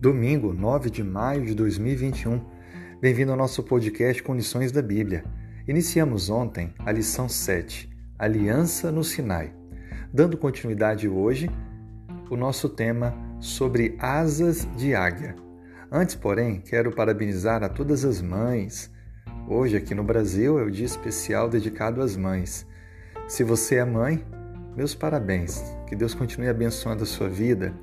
domingo, 9 de maio de 2021. Bem-vindo ao nosso podcast Condições da Bíblia. Iniciamos ontem a lição 7, Aliança no Sinai. Dando continuidade hoje, o nosso tema sobre asas de águia. Antes, porém, quero parabenizar a todas as mães. Hoje, aqui no Brasil, é o dia especial dedicado às mães. Se você é mãe, meus parabéns. Que Deus continue abençoando a sua vida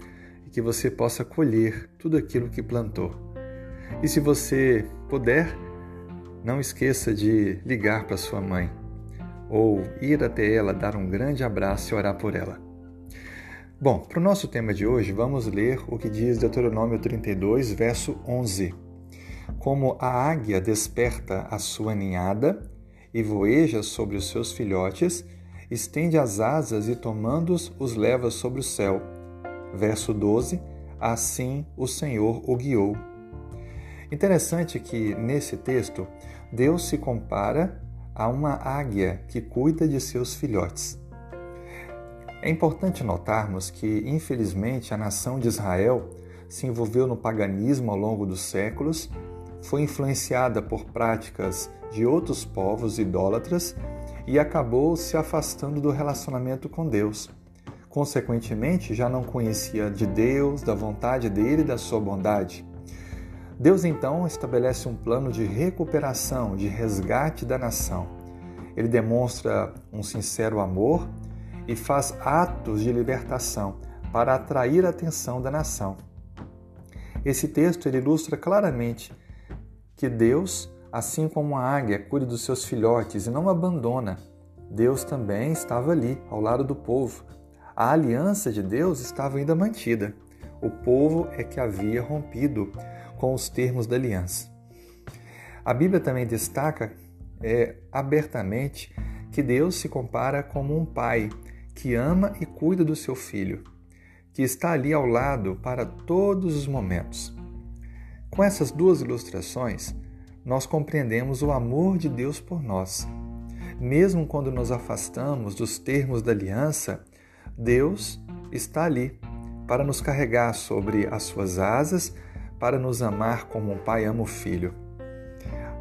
que você possa colher tudo aquilo que plantou. E se você puder, não esqueça de ligar para sua mãe ou ir até ela, dar um grande abraço e orar por ela. Bom, para o nosso tema de hoje, vamos ler o que diz Deuteronômio 32, verso 11. Como a águia desperta a sua ninhada e voeja sobre os seus filhotes, estende as asas e tomando-os os leva sobre o céu. Verso 12: Assim o Senhor o guiou. Interessante que nesse texto Deus se compara a uma águia que cuida de seus filhotes. É importante notarmos que, infelizmente, a nação de Israel se envolveu no paganismo ao longo dos séculos, foi influenciada por práticas de outros povos idólatras e acabou se afastando do relacionamento com Deus. Consequentemente, já não conhecia de Deus, da vontade dele e da sua bondade. Deus então estabelece um plano de recuperação, de resgate da nação. Ele demonstra um sincero amor e faz atos de libertação para atrair a atenção da nação. Esse texto ilustra claramente que Deus Assim como a águia cuida dos seus filhotes e não abandona, Deus também estava ali, ao lado do povo. A aliança de Deus estava ainda mantida. O povo é que havia rompido com os termos da aliança. A Bíblia também destaca é, abertamente que Deus se compara como um pai que ama e cuida do seu filho, que está ali ao lado para todos os momentos. Com essas duas ilustrações, nós compreendemos o amor de Deus por nós. Mesmo quando nos afastamos dos termos da aliança, Deus está ali para nos carregar sobre as suas asas, para nos amar como um pai ama o filho.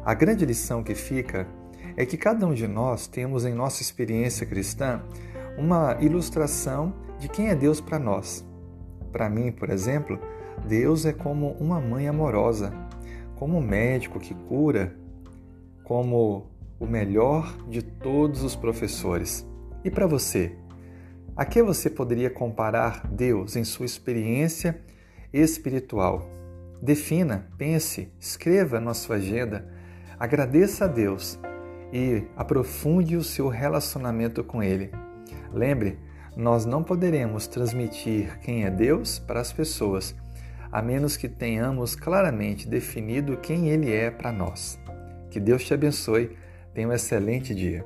A grande lição que fica é que cada um de nós temos em nossa experiência cristã uma ilustração de quem é Deus para nós. Para mim, por exemplo, Deus é como uma mãe amorosa como médico que cura, como o melhor de todos os professores. E para você? A que você poderia comparar Deus em sua experiência espiritual? Defina, pense, escreva na sua agenda, agradeça a Deus e aprofunde o seu relacionamento com Ele. Lembre, nós não poderemos transmitir quem é Deus para as pessoas a menos que tenhamos claramente definido quem Ele é para nós. Que Deus te abençoe. Tenha um excelente dia.